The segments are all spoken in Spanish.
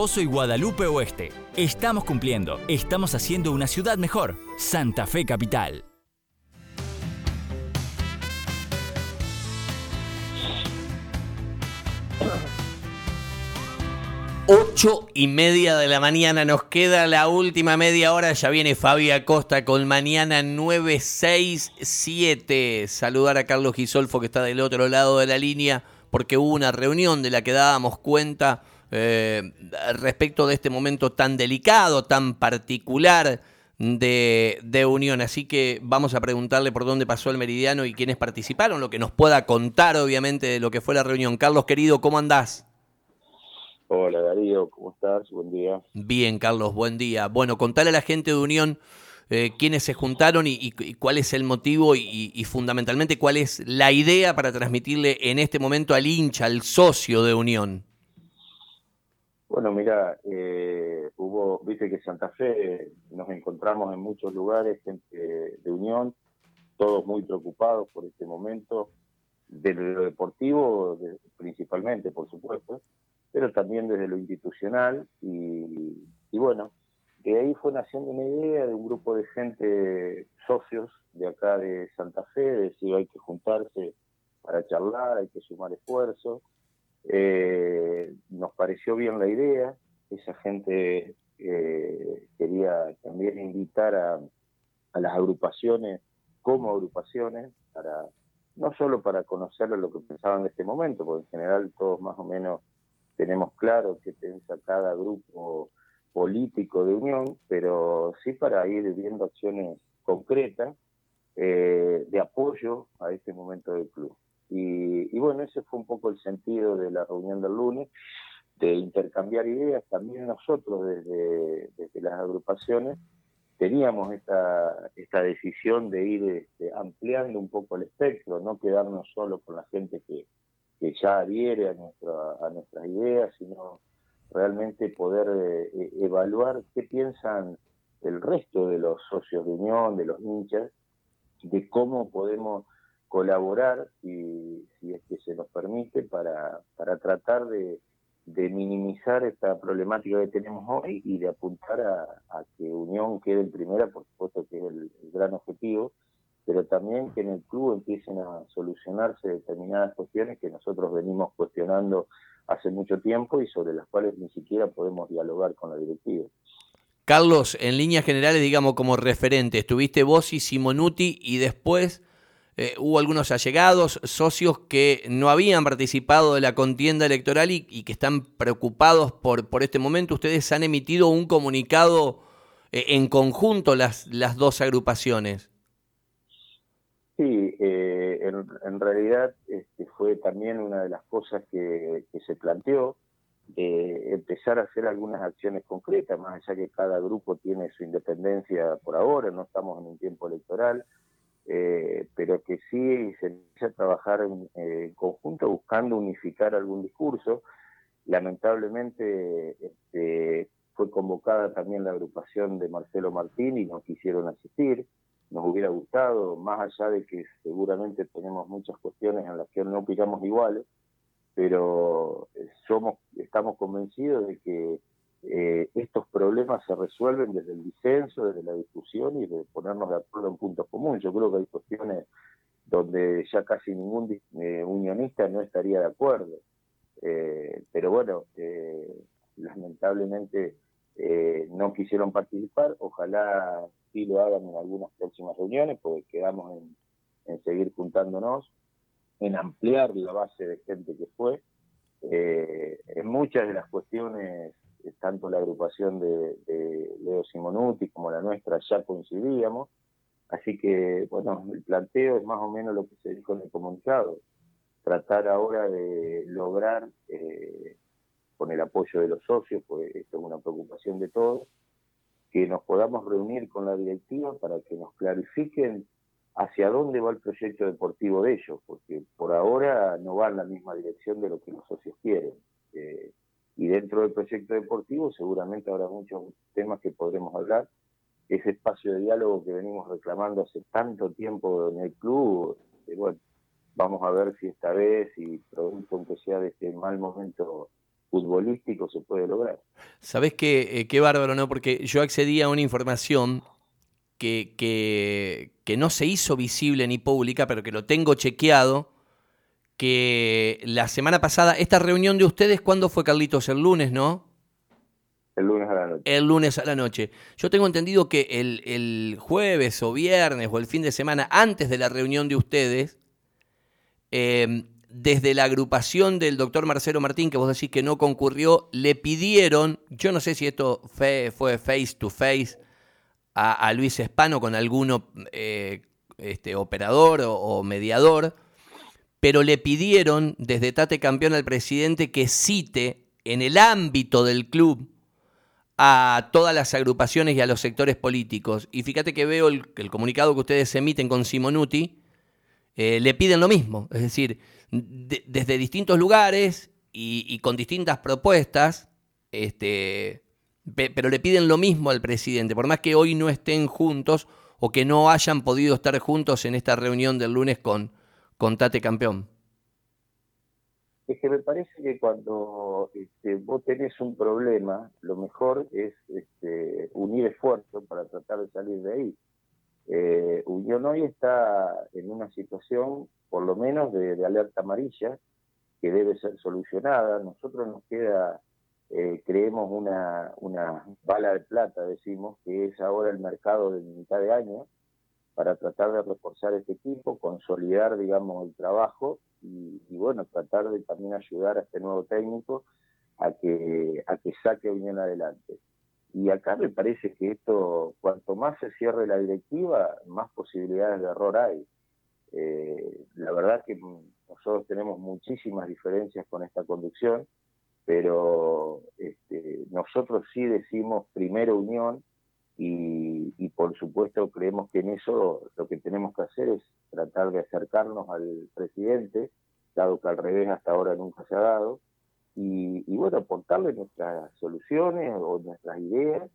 Y Guadalupe Oeste. Estamos cumpliendo. Estamos haciendo una ciudad mejor. Santa Fe Capital. Ocho y media de la mañana nos queda la última media hora. Ya viene Fabi Acosta con mañana 967. Saludar a Carlos Gisolfo que está del otro lado de la línea porque hubo una reunión de la que dábamos cuenta eh, respecto de este momento tan delicado, tan particular de, de, Unión. Así que vamos a preguntarle por dónde pasó el meridiano y quiénes participaron, lo que nos pueda contar obviamente de lo que fue la reunión. Carlos, querido, ¿cómo andás? Hola Darío, ¿cómo estás? Buen día. Bien, Carlos, buen día. Bueno, contale a la gente de Unión eh, quiénes se juntaron y, cuál es el motivo y, fundamentalmente cuál es la idea para transmitirle en este momento al hincha, al socio de Unión. Bueno, mira, eh, hubo, viste que Santa Fe nos encontramos en muchos lugares, gente de Unión, todos muy preocupados por este momento, de lo deportivo principalmente, por supuesto, pero también desde lo institucional y, bueno, de ahí fue naciendo una idea de un grupo de gente, socios de acá de Santa Fe, de decir hay que juntarse para charlar, hay que sumar esfuerzos. Eh, nos pareció bien la idea, esa gente eh, quería también invitar a, a, las agrupaciones como agrupaciones, para no solo para conocer lo que pensaban de este momento, porque en general todos más o menos tenemos claro qué piensa cada grupo político de unión, pero sí para ir viendo acciones concretas eh, de apoyo a este momento del club. Y, bueno, ese fue un poco el sentido de la reunión del lunes, de intercambiar ideas. También nosotros desde, desde las agrupaciones teníamos esta, esta decisión de ir este, ampliando un poco el espectro, no quedarnos solo con la gente que, que ya adhiere a, nuestra, a nuestras ideas, sino realmente poder eh, evaluar qué piensan el resto de los socios de unión, de los hinchas, de cómo podemos colaborar, si, es que se nos permite, para, para tratar de, minimizar esta problemática que tenemos hoy y de apuntar a, que Unión quede en primera, por supuesto que es el gran objetivo, pero también que en el club empiecen a solucionarse determinadas cuestiones que nosotros venimos cuestionando hace mucho tiempo y sobre las cuales ni siquiera podemos dialogar con la directiva. Carlos, en líneas generales, digamos como referente, estuviste vos y Simonuti y después eh, hubo algunos allegados, socios que no habían participado de la contienda electoral y, que están preocupados por, por este momento. Ustedes han emitido un comunicado eh, en conjunto las, las dos agrupaciones. Sí, eh, en, realidad este, fue también una de las cosas que, se planteó, empezar a hacer algunas acciones concretas, más allá que cada grupo tiene su independencia por ahora, no estamos en un tiempo electoral, eh, pero que sí se empieza a trabajar en, en, conjunto buscando unificar algún discurso. Lamentablemente este, fue convocada también la agrupación de Marcelo Martín y no quisieron asistir nos hubiera gustado, más allá de que seguramente tenemos muchas cuestiones en las que no opinamos iguales, pero eh, somos, estamos convencidos de que eh, estos problemas se resuelven desde el disenso, desde la discusión y de ponernos de acuerdo en puntos comunes. Yo creo que hay cuestiones donde ya casi ningún eh, unionista no estaría de acuerdo. pero bueno, lamentablemente no quisieron participar. Ojalá sí lo hagan en algunas próximas reuniones, porque quedamos en, seguir juntándonos, en ampliar la base de gente que fue. Eh, en muchas de las cuestiones, eh, tanto la agrupación de, Leo Simonuti como la nuestra ya coincidíamos, así que, bueno, el planteo es más o menos lo que se dijo en el comunicado, tratar ahora de lograr, eh, con el apoyo de los socios, pues esto es una preocupación de todos, que nos podamos reunir con la directiva para que nos clarifiquen hacia dónde va el proyecto deportivo de ellos, porque por ahora no va en la misma dirección de lo que los socios quieren. Eh, y dentro del proyecto deportivo seguramente habrá muchos temas que podremos hablar. Ese espacio de diálogo que venimos reclamando hace tanto tiempo en el club, eh, bueno, vamos a ver si esta vez, y producto aunque sea de este mal momento futbolístico se puede lograr. Sabes qué, eh, qué bárbaro, ¿no? Porque yo accedí a una información que, que, que no se hizo visible ni pública, pero que lo tengo chequeado, que la semana pasada, esta reunión de ustedes, ¿cuándo fue, Carlitos? El lunes, ¿no? El lunes a la noche. El lunes a la noche. Yo tengo entendido que el, el jueves o viernes o el fin de semana, antes de la reunión de ustedes, eh, desde la agrupación del doctor Marcelo Martín, que vos decís que no concurrió, le pidieron, yo no sé si esto fue, fue face to face a, a Luis Espano con alguno eh, este, operador o, o, mediador, pero le pidieron desde Tate Campeón al presidente que cite en el ámbito del club a todas las agrupaciones y a los sectores políticos. Y fíjate que veo el, comunicado que ustedes emiten con Simonuti, eh, le piden lo mismo, es decir, de, desde distintos lugares y, con distintas propuestas, este, pe, pero le piden lo mismo al presidente, por más que hoy no estén juntos o que no hayan podido estar juntos en esta reunión del lunes con, con Tate Campeón. Es que me parece que cuando este, vos tenés un problema, lo mejor es este, unir esfuerzos para tratar de salir de ahí. Eh, Unión hoy está en una situación, por lo menos, de, de, alerta amarilla, que debe ser solucionada. Nosotros nos queda, eh, creemos, una, una bala de plata, decimos, que es ahora el mercado de mitad de año, para tratar de reforzar este equipo, consolidar, digamos, el trabajo y, bueno, tratar de también ayudar a este nuevo técnico a que, a que saque Unión adelante. Y acá me parece que esto, cuanto más se cierre la directiva, más posibilidades de error hay. Eh, la verdad que nosotros tenemos muchísimas diferencias con esta conducción, pero este, nosotros sí decimos primero unión y, y, por supuesto creemos que en eso lo que tenemos que hacer es tratar de acercarnos al presidente, dado que al revés hasta ahora nunca se ha dado, y, y, bueno, aportarle nuestras soluciones o nuestras ideas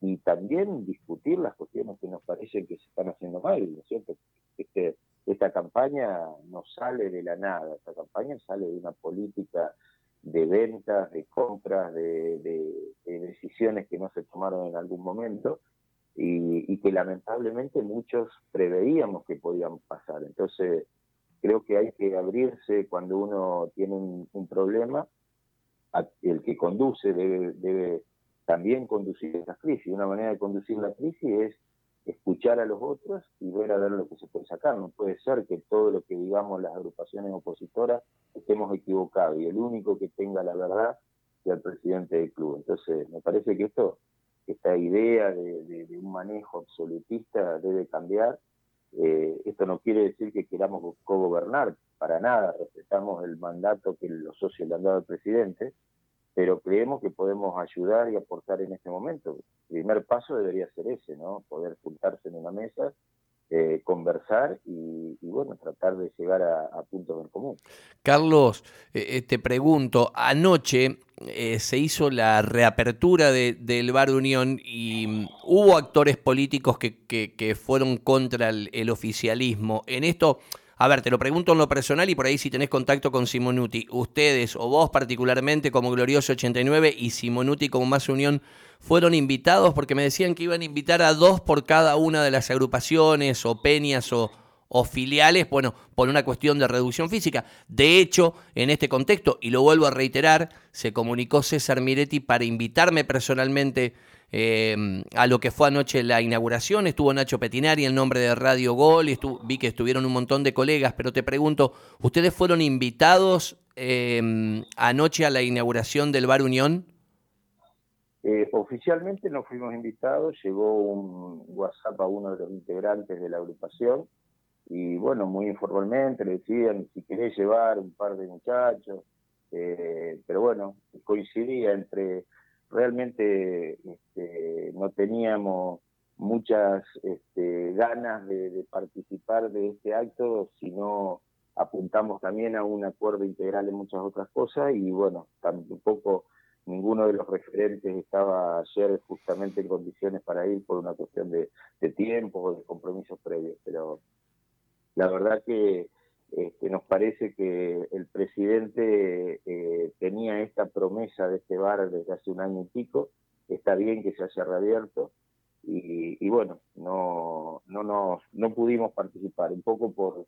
y también discutir las cuestiones que nos parecen que se están haciendo mal, ¿no es cierto? Este, esta campaña no sale de la nada, esta campaña sale de una política de ventas, de compras, de, de, de decisiones que no se tomaron en algún momento y, y, que lamentablemente muchos preveíamos que podían pasar. Entonces, creo que hay que abrirse cuando uno tiene un, un problema el que conduce debe, debe también conducir las crisis. Una manera de conducir la crisis es escuchar a los otros y ver a ver lo que se puede sacar. No puede ser que todo lo que digamos las agrupaciones opositoras estemos equivocados y el único que tenga la verdad sea el presidente del club. Entonces, me parece que esto, esta idea de, un manejo absolutista debe cambiar. Eh, esto no quiere decir que queramos co-gobernar, para nada, respetamos el mandato que los socios le han dado al presidente, pero creemos que podemos ayudar y aportar en este momento. El primer paso debería ser ese, ¿no? Poder juntarse en una mesa, eh, conversar y, bueno, tratar de llegar a, puntos en común. Carlos, eh, te pregunto, anoche eh, se hizo la reapertura de, del Bar Unión y um, hubo actores políticos que, que, fueron contra el oficialismo. En esto... A ver, te lo pregunto en lo personal y por ahí si tenés contacto con Simonuti. Ustedes o vos particularmente como Glorioso 89 y Simonuti como Más Unión fueron invitados porque me decían que iban a invitar a dos por cada una de las agrupaciones o peñas o, o filiales, bueno, por una cuestión de reducción física. De hecho, en este contexto, y lo vuelvo a reiterar, se comunicó César Miretti para invitarme personalmente eh, a lo que fue anoche la inauguración. Estuvo Nacho Petinari en nombre de Radio Gol y vi que estuvieron un montón de colegas, pero te pregunto, ¿ustedes fueron invitados eh, anoche a la inauguración del Bar Unión? Eh, oficialmente no fuimos invitados, llegó un WhatsApp a uno de los integrantes de la agrupación y bueno, muy informalmente le decían si querés llevar un par de muchachos, eh, pero bueno, coincidía entre realmente este, no teníamos muchas este, ganas de, participar de este acto, sino apuntamos también a un acuerdo integral en muchas otras cosas y bueno, tampoco ninguno de los referentes estaba ayer justamente en condiciones para ir por una cuestión de, de tiempo o de compromisos previos, pero la verdad que este, nos parece que el presidente eh, tenía esta promesa de este bar desde hace un año y pico, está bien que se haya reabierto y, bueno, no, no, nos, no pudimos participar, un poco por,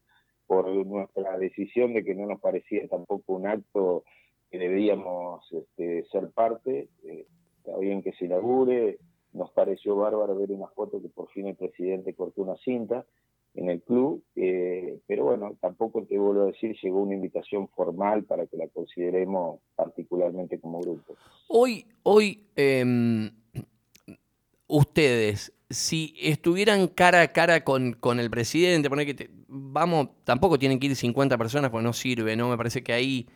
por nuestra decisión de que no nos parecía tampoco un acto que deberíamos este, ser parte, eh, está bien que se inaugure, nos pareció bárbaro ver una foto que por fin el presidente cortó una cinta, en el club, eh, pero bueno, tampoco te vuelvo a decir, llegó una invitación formal para que la consideremos particularmente como grupo. Hoy, hoy em, ustedes, si estuvieran cara a cara con, con el presidente, poner que vamos, tampoco tienen que ir 50 personas porque no sirve, ¿no? Me parece que ahí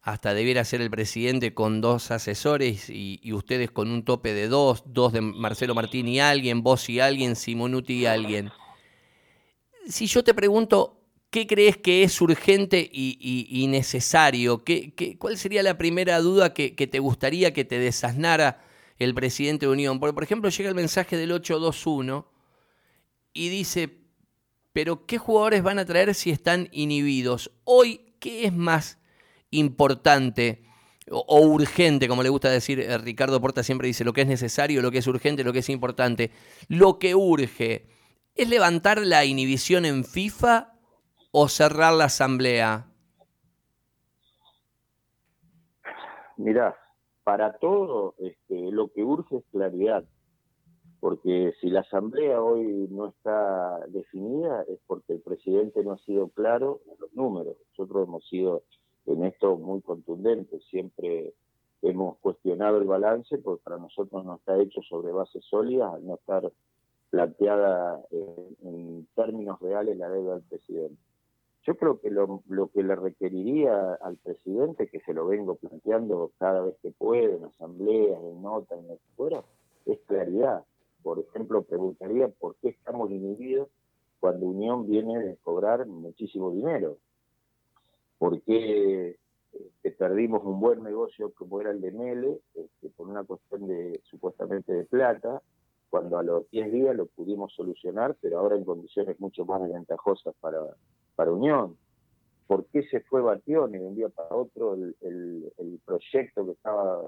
hasta debiera ser el presidente con dos asesores y, y, ustedes con un tope de dos, dos de Marcelo Martín y alguien, vos y alguien, Simonuti y alguien si yo te pregunto, ¿qué crees que es urgente y, necesario? ¿Qué, cuál sería la primera duda que, te gustaría que te desasnara el presidente de Unión? Porque, por ejemplo, llega el mensaje del 821 y dice, pero ¿qué jugadores van a traer si están inhibidos? Hoy, ¿qué es más importante? O, urgente, como le gusta decir eh, Ricardo Porta, siempre dice lo que es necesario, lo que es urgente, lo que es importante. Lo que urge ¿Es levantar la inhibición en FIFA o cerrar la asamblea? Mirá, para todo este, lo que urge es claridad, porque si la asamblea hoy no está definida es porque el presidente no ha sido claro en los números. Nosotros hemos sido en esto muy contundentes, siempre hemos cuestionado el balance, porque para nosotros no está hecho sobre bases sólidas, no estar planteada en términos reales la deuda del presidente. Yo creo que lo, que le requeriría al presidente, que se lo vengo planteando cada vez que puede, en asambleas, en notas, en lo que fuera, es claridad. Por ejemplo, preguntaría por qué estamos inhibidos cuando Unión viene de cobrar muchísimo dinero. ¿Por qué este, perdimos un buen negocio como era el de Mele, este, por una cuestión de supuestamente de plata, cuando a los 10 días lo pudimos solucionar, pero ahora en condiciones mucho más desventajosas para, para Unión. ¿Por qué se fue Batión y de un día para otro el, el, proyecto que estaba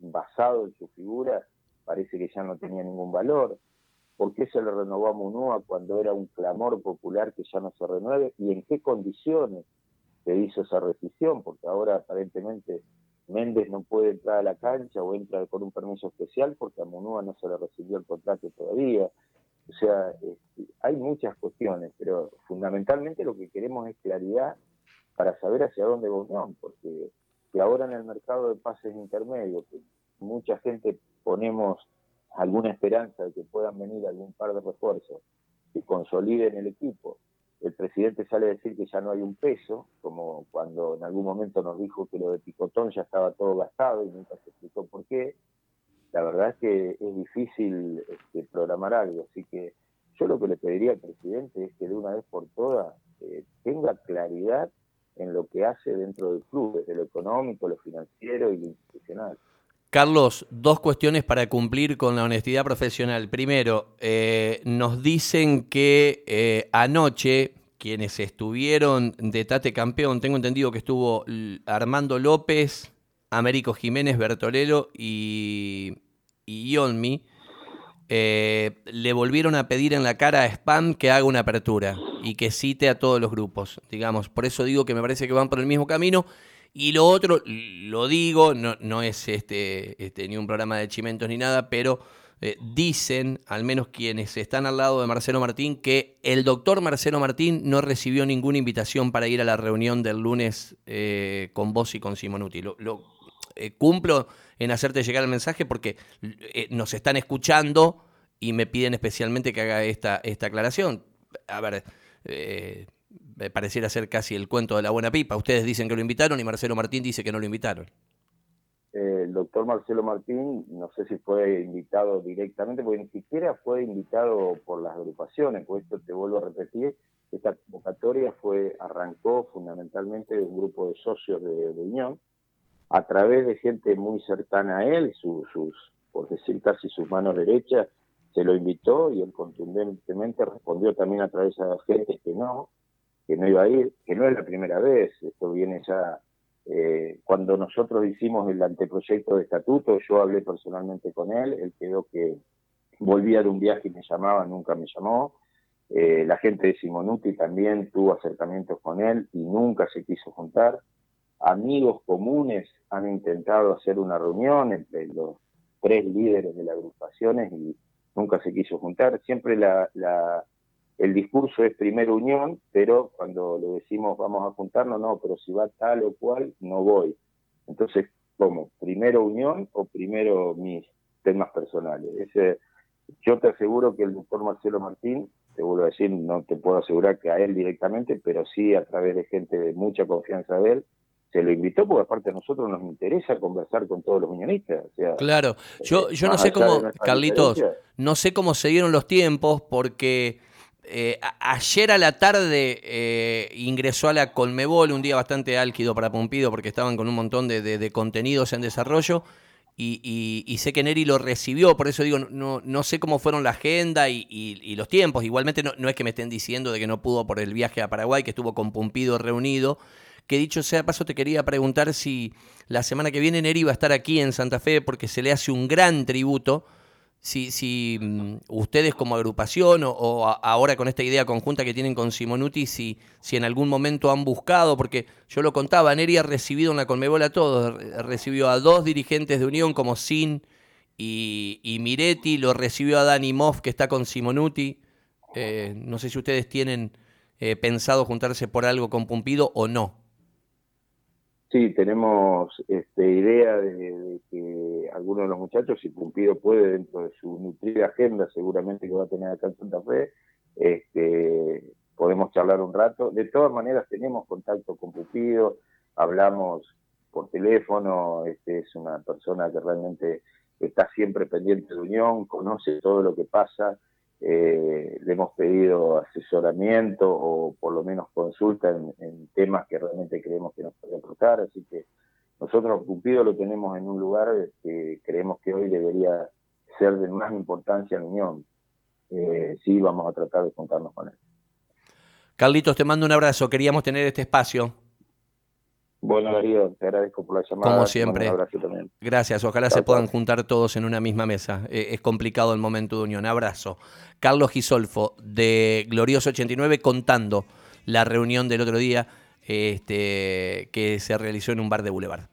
basado en su figura parece que ya no tenía ningún valor? ¿Por qué se le renovó a Munúa cuando era un clamor popular que ya no se renueve? ¿Y en qué condiciones se hizo esa rescisión? Porque ahora aparentemente Méndez no puede entrar a la cancha o entra con un permiso especial porque a Munúa no se le recibió el contrato todavía. O sea, este, hay muchas cuestiones, pero fundamentalmente lo que queremos es claridad para saber hacia dónde va Unión, porque que ahora en el mercado de pases intermedios, que mucha gente ponemos alguna esperanza de que puedan venir algún par de refuerzos que consoliden el equipo, el presidente sale a decir que ya no hay un peso, como cuando en algún momento nos dijo que lo de Picotón ya estaba todo gastado y nunca se explicó por qué. La verdad es que es difícil este, programar algo, así que yo lo que le pediría al presidente es que de una vez por todas eh, tenga claridad en lo que hace dentro del club, desde lo económico, lo financiero y lo institucional. Carlos, dos cuestiones para cumplir con la honestidad profesional. Primero, eh, nos dicen que eh, anoche quienes estuvieron de Tate Campeón, tengo entendido que estuvo Armando López, Américo Jiménez, Bertolero y, y Yolmi, eh, le volvieron a pedir en la cara a Spam que haga una apertura y que cite a todos los grupos, digamos. Por eso digo que me parece que van por el mismo camino. Y lo otro, lo digo, no, no es este, este, ni un programa de chimentos ni nada, pero eh, dicen, al menos quienes están al lado de Marcelo Martín, que el doctor Marcelo Martín no recibió ninguna invitación para ir a la reunión del lunes eh, con vos y con Simonuti. Lo, eh, cumplo en hacerte llegar el mensaje porque nos están escuchando y me piden especialmente que haga esta, esta aclaración. A ver, pareciera ser casi el cuento de la buena pipa. Ustedes dicen que lo invitaron y Marcelo Martín dice que no lo invitaron el doctor Marcelo Martín, no sé si fue invitado directamente, porque ni siquiera fue invitado por las agrupaciones, por esto te vuelvo a repetir, esta convocatoria fue, arrancó fundamentalmente de un grupo de socios de, Unión, a través de gente muy cercana a él, sus, por decir casi sus manos derechas, se lo invitó y él contundentemente respondió también a través de gente que no, que no iba a ir, que no es la primera vez, esto viene ya eh, cuando nosotros hicimos el anteproyecto de estatuto, yo hablé personalmente con él, él quedó que volvía de un viaje y me llamaba, nunca me llamó. Eh, la gente de Simonuti también tuvo acercamientos con él y nunca se quiso juntar. Amigos comunes han intentado hacer una reunión entre los tres líderes de las agrupaciones y nunca se quiso juntar. Siempre la, el discurso es primera unión, pero cuando le decimos vamos a juntarnos, no, pero si va tal o cual, no voy. Entonces, ¿cómo? ¿Primero unión o primero mis temas personales? Ese, yo te aseguro que el doctor Marcelo Martín, te vuelvo a decir, no te puedo asegurar que a él directamente, pero sí a través de gente de mucha confianza de él, se lo invitó porque aparte a nosotros nos interesa conversar con todos los unionistas. claro, yo, yo no sé cómo, Carlitos, no sé cómo se dieron los tiempos porque eh, ayer a la tarde eh, ingresó a la Colmebol, un día bastante álgido para Pompido porque estaban con un montón de, contenidos en desarrollo. Y, sé que Neri lo recibió, por eso digo, no, no sé cómo fueron la agenda y, los tiempos. Igualmente no, es que me estén diciendo de que no pudo por el viaje a Paraguay, que estuvo con Pompido reunido. Que dicho sea paso, te quería preguntar si la semana que viene Neri va a estar aquí en Santa Fe porque se le hace un gran tributo si, si mm, ustedes como agrupación o, ahora con esta idea conjunta que tienen con Simonuti, si, si en algún momento han buscado, porque yo lo contaba, Neri ha recibido en la Conmebol a todos, recibió a dos dirigentes de Unión como Sin y, Miretti, lo recibió a Dani Moff que está con Simonuti. Eh, no sé si ustedes tienen eh, pensado juntarse por algo con Pumpido o no. Sí, tenemos este, idea de, que algunos de los muchachos, si Pumpido puede, dentro de su nutrida agenda, seguramente que va a tener acá en Santa Fe, este, podemos charlar un rato. De todas maneras, tenemos contacto con Pumpido, hablamos por teléfono, este, es una persona que realmente está siempre pendiente de Unión, conoce todo lo que pasa, eh, le hemos pedido asesoramiento o por lo menos consulta en, temas que realmente creemos que nos puede aportar, así que nosotros Cupido lo tenemos en un lugar que creemos que hoy debería ser de más importancia en Unión. Eh, sí, vamos a tratar de contarnos con él. Carlitos, te mando un abrazo. Queríamos tener este espacio. Bueno, Darío, te agradezco por la llamada. Como siempre. Gracias. Ojalá se puedan juntar todos en una misma mesa. Eh, es complicado el momento de unión. Abrazo. Carlos Gisolfo, de Glorioso 89, contando la reunión del otro día este, que se realizó en un bar de Boulevard.